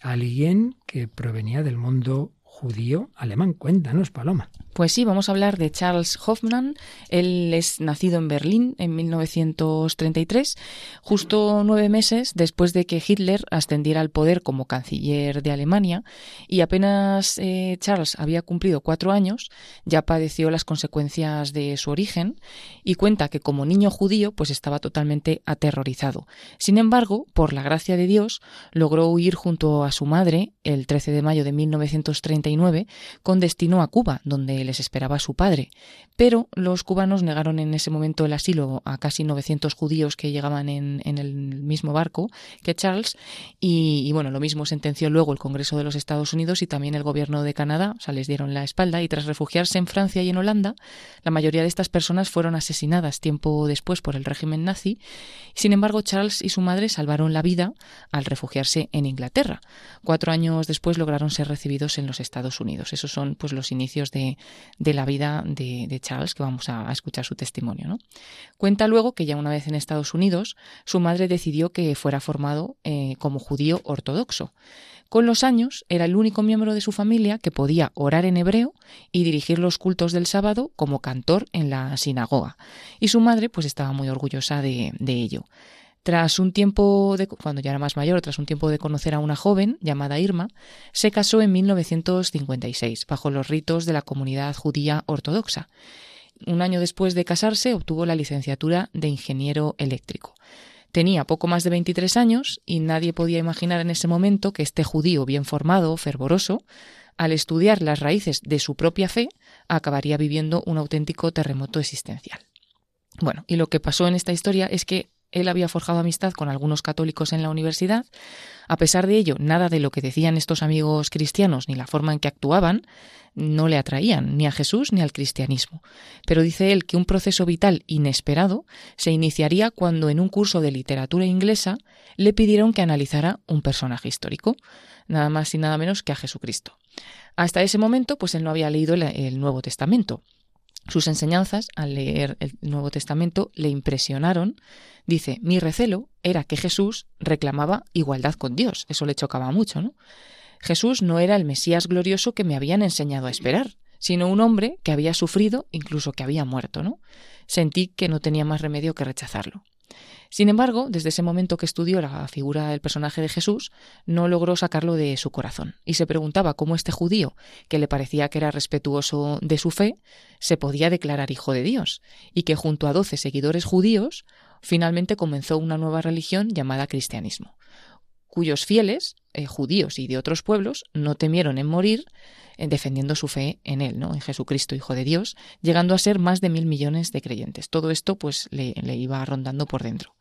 alguien que provenía del mundo judío alemán. Cuéntanos, Paloma.
Pues sí, vamos a hablar de Charles Hoffmann. Él es nacido en Berlín en 1933, justo nueve meses después de que Hitler ascendiera al poder como canciller de Alemania. Y apenas eh, Charles había cumplido cuatro años, ya padeció las consecuencias de su origen y cuenta que como niño judío pues estaba totalmente aterrorizado. Sin embargo, por la gracia de Dios, logró huir junto a su madre el 13 de mayo de 1939 1939 con destino a Cuba, donde les esperaba su padre. Pero los cubanos negaron en ese momento el asilo a casi 900 judíos que llegaban en, el mismo barco que Charles. Y, y, bueno, lo mismo sentenció luego el Congreso de los Estados Unidos y también el gobierno de Canadá. O sea, les dieron la espalda y tras refugiarse en Francia y en Holanda, la mayoría de estas personas fueron asesinadas tiempo después por el régimen nazi. Sin embargo, Charles y su madre salvaron la vida al refugiarse en Inglaterra. Cuatro años después lograron ser recibidos en los Estados Unidos. Esos son pues los inicios de, la vida de, Charles, que vamos a, escuchar su testimonio. Cuenta luego que ya una vez en Estados Unidos, su madre decidió que fuera formado eh, como judío ortodoxo. Con los años era el único miembro de su familia que podía orar en hebreo y dirigir los cultos del sábado como cantor en la sinagoga. Y su madre pues estaba muy orgullosa de ello. Tras un tiempo de, cuando ya era más mayor, tras un tiempo de conocer a una joven llamada Irma, se casó en 1956 bajo los ritos de la comunidad judía ortodoxa. Un año después de casarse obtuvo la licenciatura de ingeniero eléctrico. Tenía poco más de 23 años y nadie podía imaginar en ese momento que este judío bien formado, fervoroso, al estudiar las raíces de su propia fe, acabaría viviendo un auténtico terremoto existencial. Bueno, y lo que pasó en esta historia es que él había forjado amistad con algunos católicos en la universidad. A pesar de ello, nada de lo que decían estos amigos cristianos ni la forma en que actuaban no le atraían ni a Jesús ni al cristianismo. Pero dice él que un proceso vital inesperado se iniciaría cuando en un curso de literatura inglesa le pidieron que analizara un personaje histórico, nada más y nada menos que a Jesucristo. Hasta ese momento, pues él no había leído el Nuevo Testamento sus enseñanzas, al leer el Nuevo Testamento, le impresionaron. Dice, mi recelo era que Jesús reclamaba igualdad con Dios. Eso le chocaba mucho, ¿no? Jesús no era el Mesías glorioso que me habían enseñado a esperar, sino un hombre que había sufrido, incluso que había muerto, ¿no? Sentí que no tenía más remedio que rechazarlo. Sin embargo, desde ese momento que estudió la figura del personaje de Jesús, no logró sacarlo de su corazón. Y se preguntaba cómo este judío, que le parecía que era respetuoso de su fe, se podía declarar hijo de Dios y que junto a doce seguidores judíos finalmente comenzó una nueva religión llamada cristianismo cuyos fieles, eh, judíos y de otros pueblos, no temieron en morir en defendiendo su fe en él, ¿no? en Jesucristo, Hijo de Dios, llegando a ser más de mil millones de creyentes. Todo esto pues le, le iba rondando por dentro.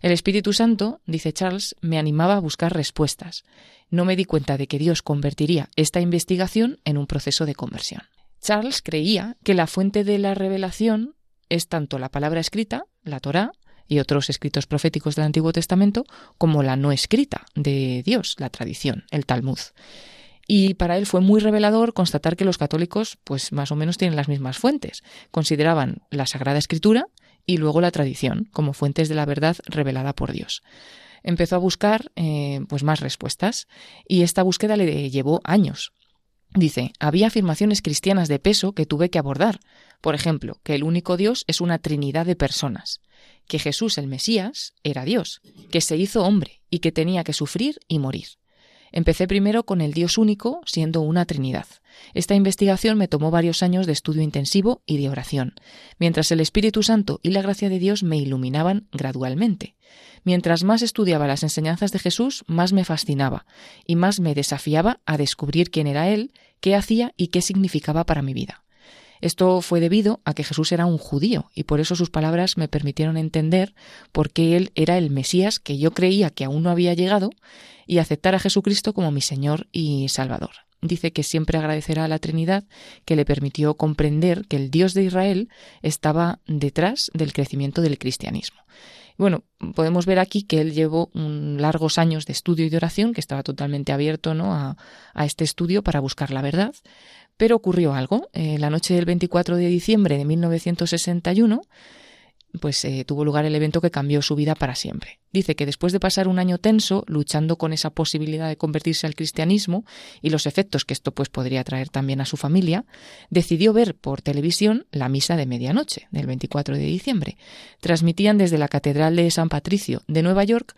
El Espíritu Santo, dice Charles, me animaba a buscar respuestas. No me di cuenta de que Dios convertiría esta investigación en un proceso de conversión. Charles creía que la fuente de la revelación es tanto la palabra escrita, la Torá, y otros escritos proféticos del Antiguo Testamento, como la no escrita de Dios, la tradición, el Talmud. Y para él fue muy revelador constatar que los católicos, pues más o menos tienen las mismas fuentes. Consideraban la Sagrada Escritura y luego la tradición como fuentes de la verdad revelada por Dios. Empezó a buscar eh, pues más respuestas y esta búsqueda le llevó años. Dice, había afirmaciones cristianas de peso que tuve que abordar. Por ejemplo, que el único Dios es una trinidad de personas, que Jesús el Mesías era Dios, que se hizo hombre y que tenía que sufrir y morir. Empecé primero con el Dios único, siendo una Trinidad. Esta investigación me tomó varios años de estudio intensivo y de oración, mientras el Espíritu Santo y la gracia de Dios me iluminaban gradualmente. Mientras más estudiaba las enseñanzas de Jesús, más me fascinaba y más me desafiaba a descubrir quién era Él, qué hacía y qué significaba para mi vida. Esto fue debido a que Jesús era un judío y por eso sus palabras me permitieron entender por qué Él era el Mesías que yo creía que aún no había llegado y aceptar a Jesucristo como mi Señor y Salvador. Dice que siempre agradecerá a la Trinidad que le permitió comprender que el Dios de Israel estaba detrás del crecimiento del cristianismo. Bueno, podemos ver aquí que él llevó largos años de estudio y de oración, que estaba totalmente abierto ¿no? a, a este estudio para buscar la verdad, pero ocurrió algo. Eh, la noche del 24 de diciembre de 1961, pues eh, tuvo lugar el evento que cambió su vida para siempre. Dice que después de pasar un año tenso luchando con esa posibilidad de convertirse al cristianismo y los efectos que esto pues podría traer también a su familia, decidió ver por televisión la misa de medianoche del 24 de diciembre. Transmitían desde la Catedral de San Patricio de Nueva York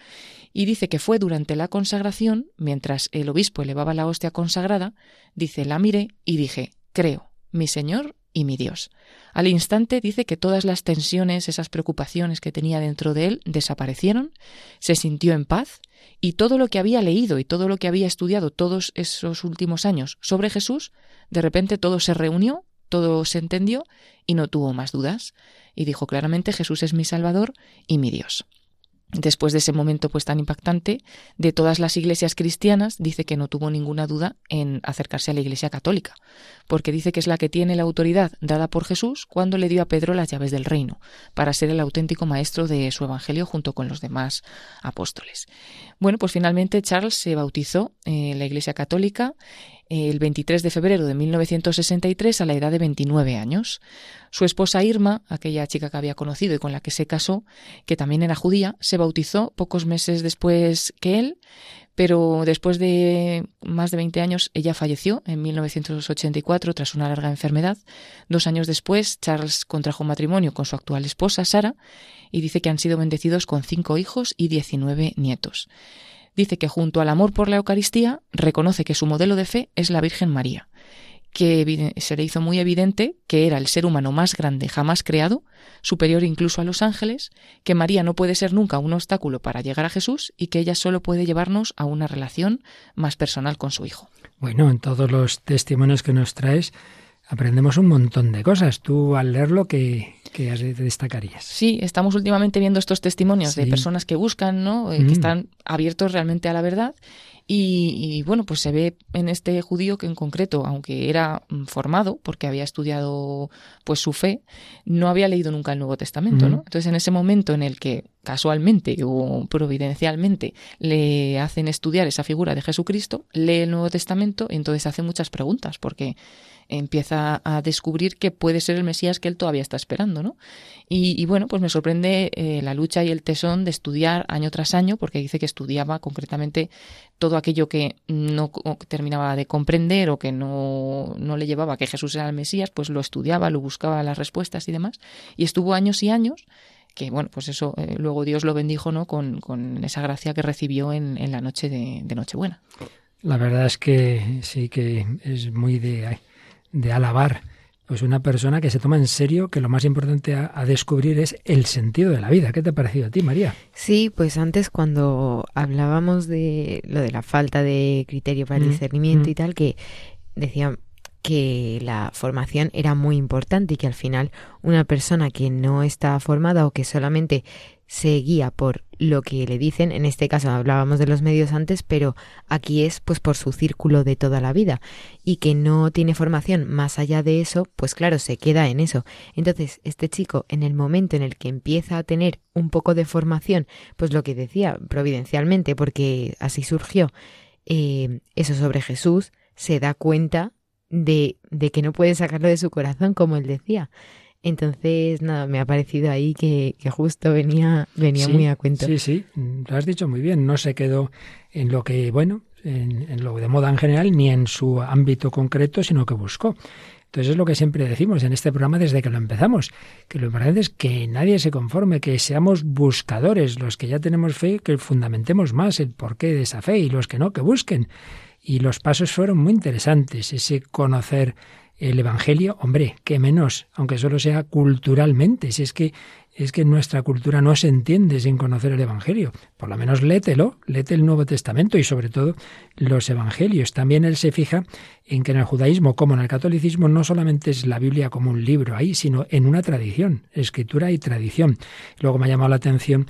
y dice que fue durante la consagración, mientras el obispo elevaba la hostia consagrada, dice, la miré y dije, creo, mi Señor y mi Dios. Al instante dice que todas las tensiones, esas preocupaciones que tenía dentro de él desaparecieron, se sintió en paz y todo lo que había leído y todo lo que había estudiado todos esos últimos años sobre Jesús, de repente todo se reunió, todo se entendió y no tuvo más dudas. Y dijo claramente Jesús es mi Salvador y mi Dios después de ese momento pues tan impactante, de todas las iglesias cristianas, dice que no tuvo ninguna duda en acercarse a la Iglesia católica, porque dice que es la que tiene la autoridad dada por Jesús cuando le dio a Pedro las llaves del reino, para ser el auténtico maestro de su evangelio junto con los demás apóstoles. Bueno, pues finalmente Charles se bautizó en la Iglesia católica el 23 de febrero de 1963 a la edad de 29 años. Su esposa Irma, aquella chica que había conocido y con la que se casó, que también era judía, se bautizó pocos meses después que él, pero después de más de 20 años ella falleció en 1984 tras una larga enfermedad. Dos años después Charles contrajo matrimonio con su actual esposa Sara y dice que han sido bendecidos con cinco hijos y 19 nietos dice que junto al amor por la Eucaristía reconoce que su modelo de fe es la Virgen María, que se le hizo muy evidente que era el ser humano más grande jamás creado, superior incluso a los ángeles, que María no puede ser nunca un obstáculo para llegar a Jesús y que ella solo puede llevarnos a una relación más personal con su Hijo.
Bueno, en todos los testimonios que nos traes, aprendemos un montón de cosas. Tú al leerlo, ¿qué, destacarías?
Sí, estamos últimamente viendo estos testimonios de personas que buscan, ¿no? Eh, que mm. están abiertos realmente a la verdad. Y, bueno, pues se ve en este judío que en concreto, aunque era mm, formado, porque había estudiado pues su fe, no había leído nunca el Nuevo Testamento, ¿no? Mm. Entonces en ese momento en el que casualmente o providencialmente le hacen estudiar esa figura de Jesucristo, lee el Nuevo Testamento y entonces hace muchas preguntas, porque empieza a descubrir que puede ser el Mesías que él todavía está esperando, ¿no? Y, bueno, pues me sorprende eh, la lucha y el tesón de estudiar año tras año, porque dice que estudiaba concretamente todo aquello que no terminaba de comprender o que no, no le llevaba a que Jesús era el Mesías, pues lo estudiaba, lo buscaba las respuestas y demás, y estuvo años y años que bueno, pues eso eh, luego Dios lo bendijo, ¿no? Con, con, esa gracia que recibió en, en la noche de, de, Nochebuena.
La verdad es que sí que es muy de de alabar pues una persona que se toma en serio que lo más importante a, descubrir es el sentido de la vida. ¿Qué te ha parecido a ti, María?
Sí, pues antes cuando hablábamos de lo de la falta de criterio para el mm, discernimiento y mm. tal, que decían que la formación era muy importante y que al final una persona que no está formada o que solamente se guía por lo que le dicen, en este caso hablábamos de los medios antes, pero aquí es pues por su círculo de toda la vida y que no tiene formación más allá de eso, pues claro, se queda en eso. Entonces, este chico en el momento en el que empieza a tener un poco de formación, pues lo que decía providencialmente, porque así surgió eh, eso sobre Jesús, se da cuenta de, de que no puede sacarlo de su corazón, como él decía. Entonces, nada, me ha parecido ahí que, justo venía, venía muy a cuento.
Sí, sí, lo has dicho muy bien. No se quedó en lo que, bueno, en, lo de moda en general, ni en su ámbito concreto, sino que buscó. Entonces es lo que siempre decimos en este programa desde que lo empezamos, que lo importante es que nadie se conforme, que seamos buscadores, los que ya tenemos fe, que fundamentemos más el porqué de esa fe y los que no, que busquen. Y los pasos fueron muy interesantes, ese conocer el Evangelio, hombre, qué menos, aunque solo sea culturalmente, si es que es que nuestra cultura no se entiende sin conocer el Evangelio. Por lo menos lételo, léete el Nuevo Testamento y sobre todo los Evangelios. También él se fija en que en el judaísmo como en el catolicismo no solamente es la Biblia como un libro ahí, sino en una tradición, escritura y tradición. Luego me ha llamado la atención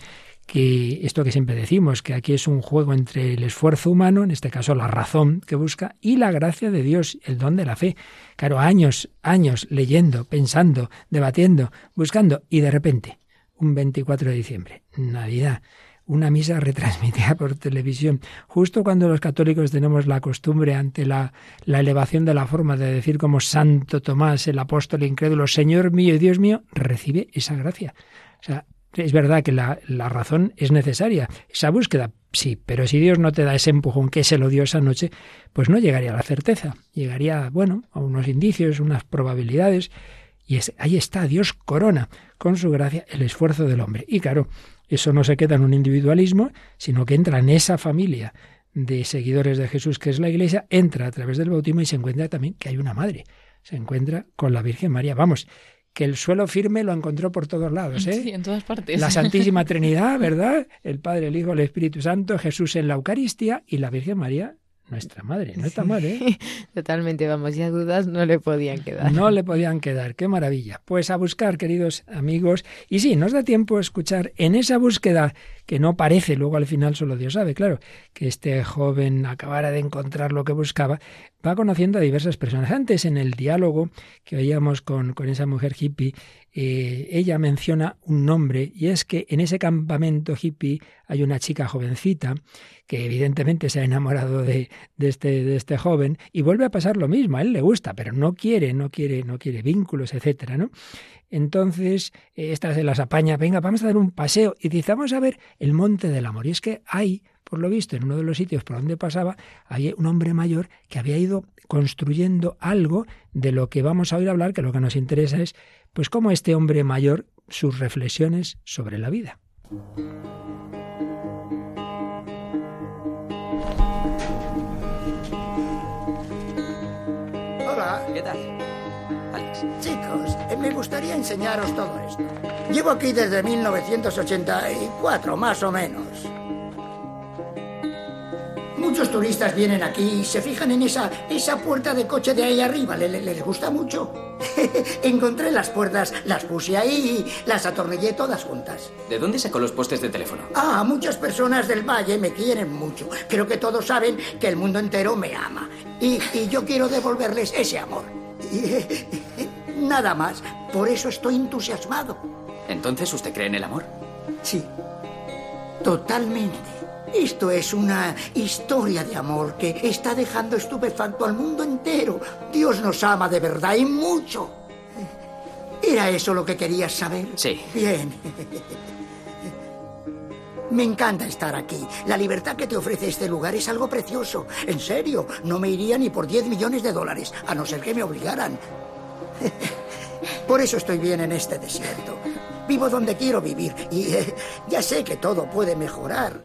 que esto que siempre decimos, que aquí es un juego entre el esfuerzo humano, en este caso la razón que busca, y la gracia de Dios, el don de la fe. Claro, años, años leyendo, pensando, debatiendo, buscando, y de repente, un 24 de diciembre, Navidad, una misa retransmitida por televisión, justo cuando los católicos tenemos la costumbre ante la, la elevación de la forma de decir como Santo Tomás, el apóstol incrédulo, Señor mío y Dios mío, recibe esa gracia. O sea, es verdad que la, razón es necesaria, esa búsqueda, sí, pero si Dios no te da ese empujón que se lo dio esa noche, pues no llegaría a la certeza, llegaría, bueno, a unos indicios, unas probabilidades, y ahí está, Dios corona con su gracia el esfuerzo del hombre. Y claro, eso no se queda en un individualismo, sino que entra en esa familia de seguidores de Jesús que es la Iglesia, entra a través del bautismo y se encuentra también que hay una madre. se encuentra con la Virgen María. Vamos, que el suelo firme lo encontró por todos lados, ¿eh?
Sí, en todas partes.
La Santísima Trinidad, ¿verdad? El Padre, el Hijo, el Espíritu Santo, Jesús en la Eucaristía y la Virgen María nuestra madre. No está mal, ¿eh?
Totalmente, vamos, ya dudas no le podían quedar.
No le podían quedar, qué maravilla. Pues a buscar, queridos amigos. Y sí, nos da tiempo escuchar en esa búsqueda que no parece, luego al final solo Dios sabe, claro, que este joven acabara de encontrar lo que buscaba, va conociendo a diversas personas. Antes, en el diálogo que oíamos con, con esa mujer hippie, eh, ella menciona un nombre y es que en ese campamento hippie hay una chica jovencita que evidentemente se ha enamorado de, de, este, de este joven y vuelve a pasar lo mismo, a él le gusta, pero no quiere, no quiere, no quiere vínculos, etcétera, ¿no? Entonces, eh, esta se las apaña, venga, vamos a dar un paseo y dice, vamos a ver el monte del amor. Y es que hay, por lo visto, en uno de los sitios por donde pasaba, hay un hombre mayor que había ido construyendo algo de lo que vamos a oír hablar, que lo que nos interesa es pues cómo este hombre mayor, sus reflexiones sobre la vida.
Hola.
¿Qué tal?
Chicos, eh, me gustaría enseñaros todo esto. Llevo aquí desde 1984, más o menos. Muchos turistas vienen aquí y se fijan en esa, esa puerta de coche de ahí arriba. ¿Le- le- ¿Les gusta mucho? Encontré las puertas, las puse ahí y las atornillé todas juntas.
¿De dónde sacó los postes de teléfono?
Ah, muchas personas del valle me quieren mucho. Creo que todos saben que el mundo entero me ama. Y, y yo quiero devolverles ese amor. Nada más. Por eso estoy entusiasmado.
Entonces, ¿usted cree en el amor?
Sí. Totalmente. Esto es una historia de amor que está dejando estupefacto al mundo entero. Dios nos ama de verdad y mucho. ¿Era eso lo que querías saber?
Sí.
Bien. Me encanta estar aquí. La libertad que te ofrece este lugar es algo precioso. En serio, no me iría ni por 10 millones de dólares, a no ser que me obligaran. Por eso estoy bien en este desierto. Vivo donde quiero vivir y eh, ya sé que todo puede mejorar.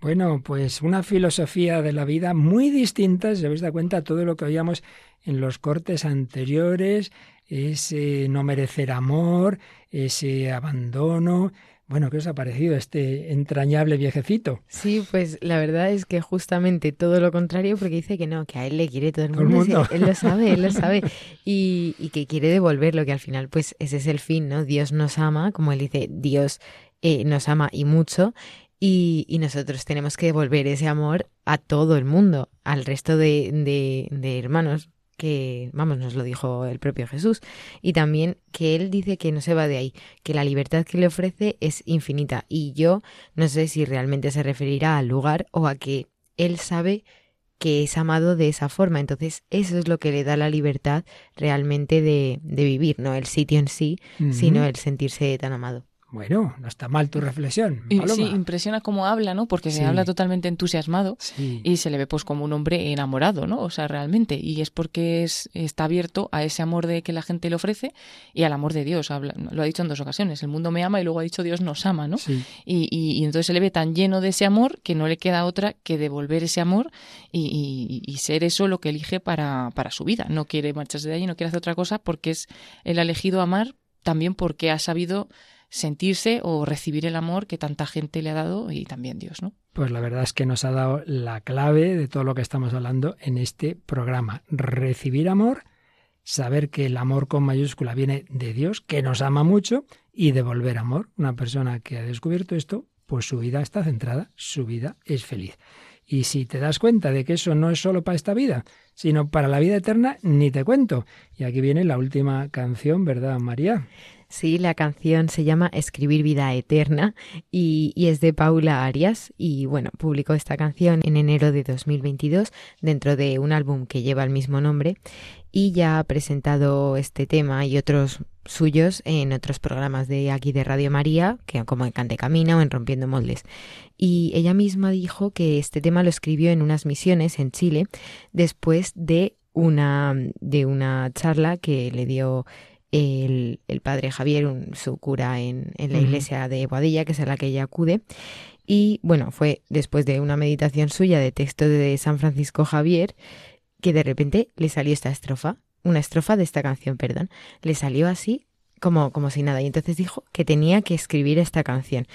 Bueno, pues una filosofía de la vida muy distinta, si habéis dado cuenta, todo lo que oíamos en los cortes anteriores, ese no merecer amor, ese abandono. Bueno, ¿qué os ha parecido este entrañable viejecito?
Sí, pues la verdad es que justamente todo lo contrario, porque dice que no, que a él le quiere todo el
Todo el
mundo. sí, él lo sabe, él lo sabe. Y, y que quiere devolverlo, que al final, pues ese es el fin, ¿no? Dios nos ama, como él dice, Dios eh, nos ama y mucho. Y, y nosotros tenemos que devolver ese amor a todo el mundo, al resto de, de, de hermanos que, vamos, nos lo dijo el propio Jesús. Y también que él dice que no se va de ahí, que la libertad que le ofrece es infinita. Y yo no sé si realmente se referirá al lugar o a que él sabe que es amado de esa forma. Entonces, eso es lo que le da la libertad realmente de, de vivir, no el sitio en sí, sino el sentirse tan amado.
Bueno, no está mal tu reflexión.
Y sí, impresiona cómo habla, ¿no? Porque
Sí.
se habla totalmente entusiasmado
Sí.
y se le ve pues como un hombre enamorado, ¿no? O sea, realmente. Y es porque es, está abierto a ese amor de que la gente le ofrece y al amor de Dios. Habla- lo ha dicho en dos ocasiones. El mundo me ama y luego ha dicho Dios nos ama, ¿no?
Sí.
Y, y- y entonces se le ve tan lleno de ese amor que no le queda otra que devolver ese amor y, y- y ser eso lo que elige para, para su vida. No quiere marcharse de allí, no quiere hacer otra cosa porque es él ha elegido amar también porque ha sabido sentirse o recibir el amor que tanta gente le ha dado y también Dios, ¿no?
Pues la verdad es que nos ha dado la clave de todo lo que estamos hablando en este programa. Recibir amor, saber que el amor con mayúscula viene de Dios, que nos ama mucho, y devolver amor. Una persona que ha descubierto esto, pues su vida está centrada, su vida es feliz. Y si te das cuenta de que eso no es solo para esta vida, sino para la vida eterna, ni te cuento. Y aquí viene la última canción, ¿verdad, María?
Sí, la canción se llama Escribir Vida Eterna y, es de Paula Arias y bueno, publicó esta canción en enero de 2022 dentro de un álbum que lleva el mismo nombre y ya ha presentado este tema y otros suyos en otros programas de aquí de Radio María, que como en Cante Camina o en Rompiendo Moldes. Y ella misma dijo que este tema lo escribió en unas misiones en Chile después de una, de una charla que le dio el, el padre Javier, un- su cura en, en la iglesia de Boadilla, que es a la que ella acude. Y bueno, fue después de una meditación suya de texto de San Francisco Javier que de repente le salió esta estrofa una estrofa de esta canción, perdón. Le salió así como, como si nada. Y entonces dijo que tenía que escribir esta canción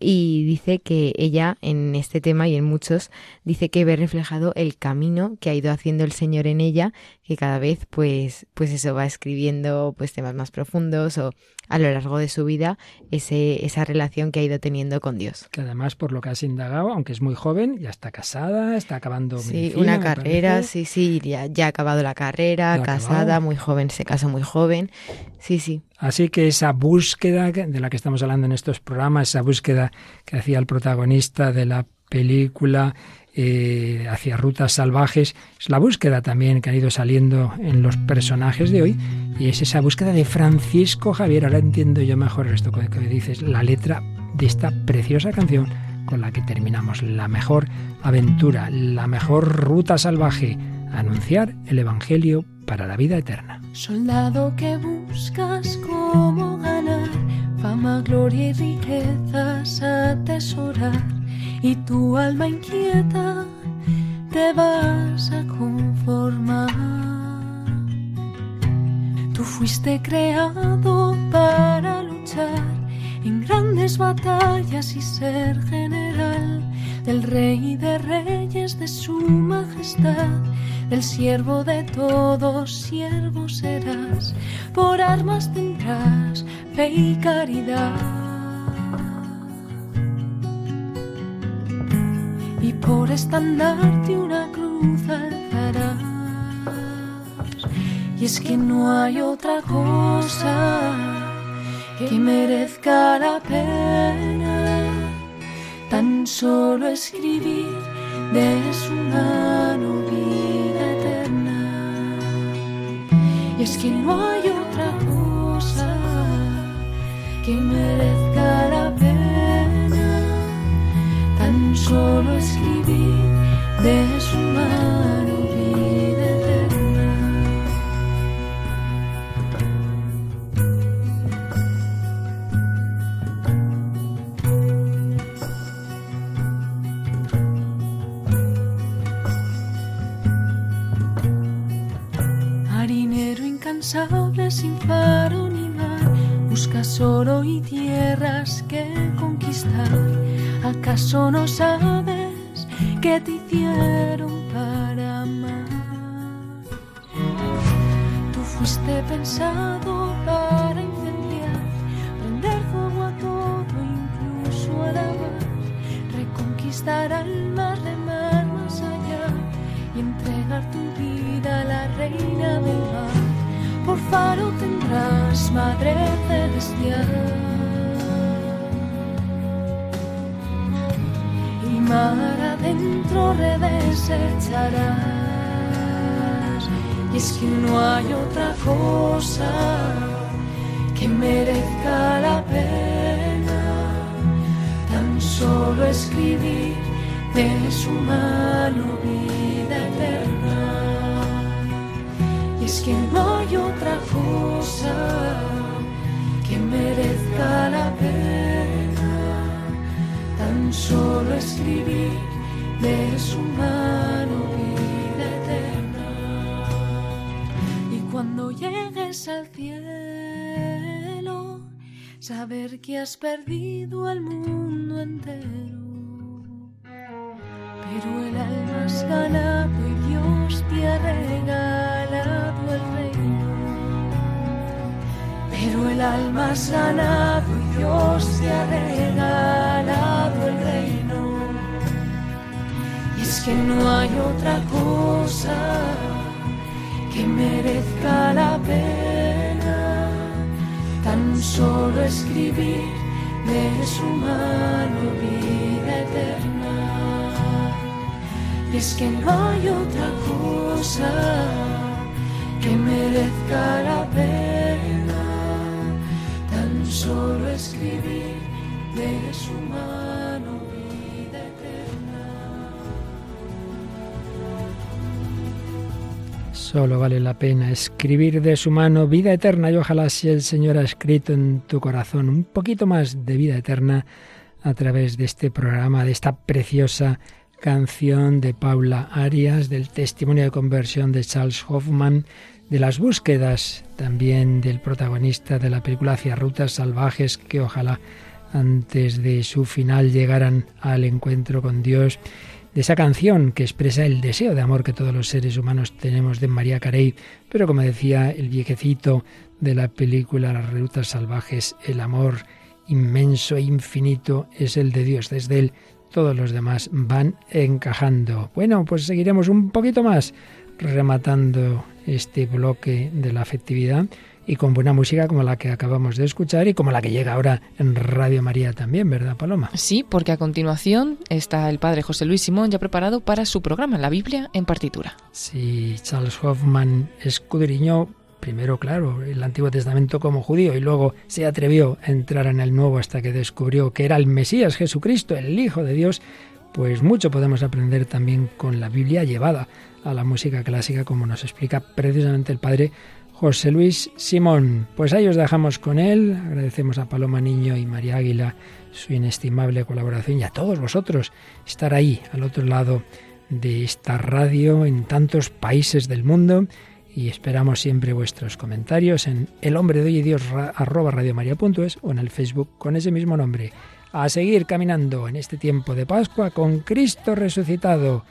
y dice que ella en este tema y en muchos dice que ve reflejado el camino que ha ido haciendo el Señor en ella, que cada vez pues pues eso va escribiendo pues temas más profundos o a lo largo de su vida ese, esa relación que ha ido teniendo con Dios.
Que además por lo que has indagado, aunque es muy joven, ya está casada, está acabando
Sí, una carrera, sí, sí, ya, ya ha acabado la carrera, casada, muy joven, se casó muy joven. Sí, sí.
Así que esa búsqueda de la que estamos hablando en estos programas, esa búsqueda que hacía el protagonista de la película eh, hacia rutas salvajes, es la búsqueda también que ha ido saliendo en los personajes de hoy y es esa búsqueda de Francisco Javier. Ahora entiendo yo mejor esto que dices, la letra de esta preciosa canción con la que terminamos, la mejor aventura, la mejor ruta salvaje, anunciar el Evangelio para la vida eterna.
Soldado que buscas cómo ganar fama, gloria y riquezas atesorar, y tu alma inquieta te vas a conformar. Tú fuiste creado para luchar en grandes batallas y ser general del rey de reyes, de su majestad el siervo de todos siervos serás, por armas tendrás fe y caridad. Y por estandarte una cruz alzarás. Y es que no hay otra cosa que merezca la pena, tan solo escribir de su mano es que no hay otra cosa que merezca la pena. Tan solo sin paro ni mar, buscas oro y tierras que conquistar. ¿Acaso no sabes qué te hicieron para amar? Tú fuiste pensado para incendiar, prender fuego a todo, incluso a la mar, reconquistar almas, remar más allá y entregar tu vida a la reina del mar faro tendrás, Madre Celestial. Y mar adentro redesecharás. Y es que no hay otra cosa que merezca la pena, tan solo escribir de su mano vida eterna es que no escribir de su mano vida eterna. Y cuando llegues al cielo, saber que has perdido el mundo entero. Pero el alma has ganado y Dios te ha regalado pero el alma ha sanado y Dios te ha regalado el reino. Es que no hay otra cosa que merezca la pena, tan solo escribir de su mano vida eterna. Y es que no hay otra cosa que merezca la pena tan solo escribir de su mano
Solo vale la pena escribir de su mano vida eterna y ojalá si el Señor ha escrito en tu corazón un poquito más de vida eterna a través de este programa, de esta preciosa canción de Paula Arias, del testimonio de conversión de Charles Hoffman, de las búsquedas también del protagonista de la película hacia rutas salvajes que ojalá antes de su final llegaran al encuentro con Dios, de esa canción que expresa el deseo de amor que todos los seres humanos tenemos de María Carey, pero como decía el viejecito de la película Las rutas salvajes, el amor inmenso e infinito es el de Dios, desde él todos los demás van encajando. Bueno, pues seguiremos un poquito más rematando este bloque de la afectividad y con buena música como la que acabamos de escuchar y como la que llega ahora en Radio María también, ¿verdad, Paloma?
Sí, porque a continuación está el padre José Luis Simón ya preparado para su programa, La Biblia en partitura.
Sí, Charles Hoffman escudriñó primero, claro, el Antiguo Testamento como judío y luego se atrevió a entrar en el Nuevo hasta que descubrió que era el Mesías Jesucristo, el Hijo de Dios, pues mucho podemos aprender también con la Biblia llevada a la música clásica, como nos explica precisamente el padre José Luis Simón. Pues ahí os dejamos con él. Agradecemos a Paloma Niño y María Águila su inestimable colaboración y a todos vosotros estar ahí, al otro lado de esta radio en tantos países del mundo y esperamos siempre vuestros comentarios en el hombre de hoy Dios o en el Facebook con ese mismo nombre. A seguir caminando en este tiempo de Pascua con Cristo resucitado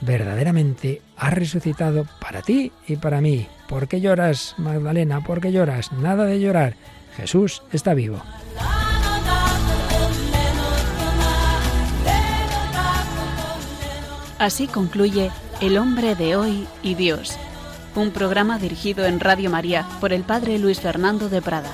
verdaderamente ha resucitado para ti y para mí. ¿Por qué lloras, Magdalena? ¿Por qué lloras? Nada de llorar. Jesús está vivo.
Así concluye El hombre de hoy y Dios, un programa dirigido en Radio María por el Padre Luis Fernando de Prada.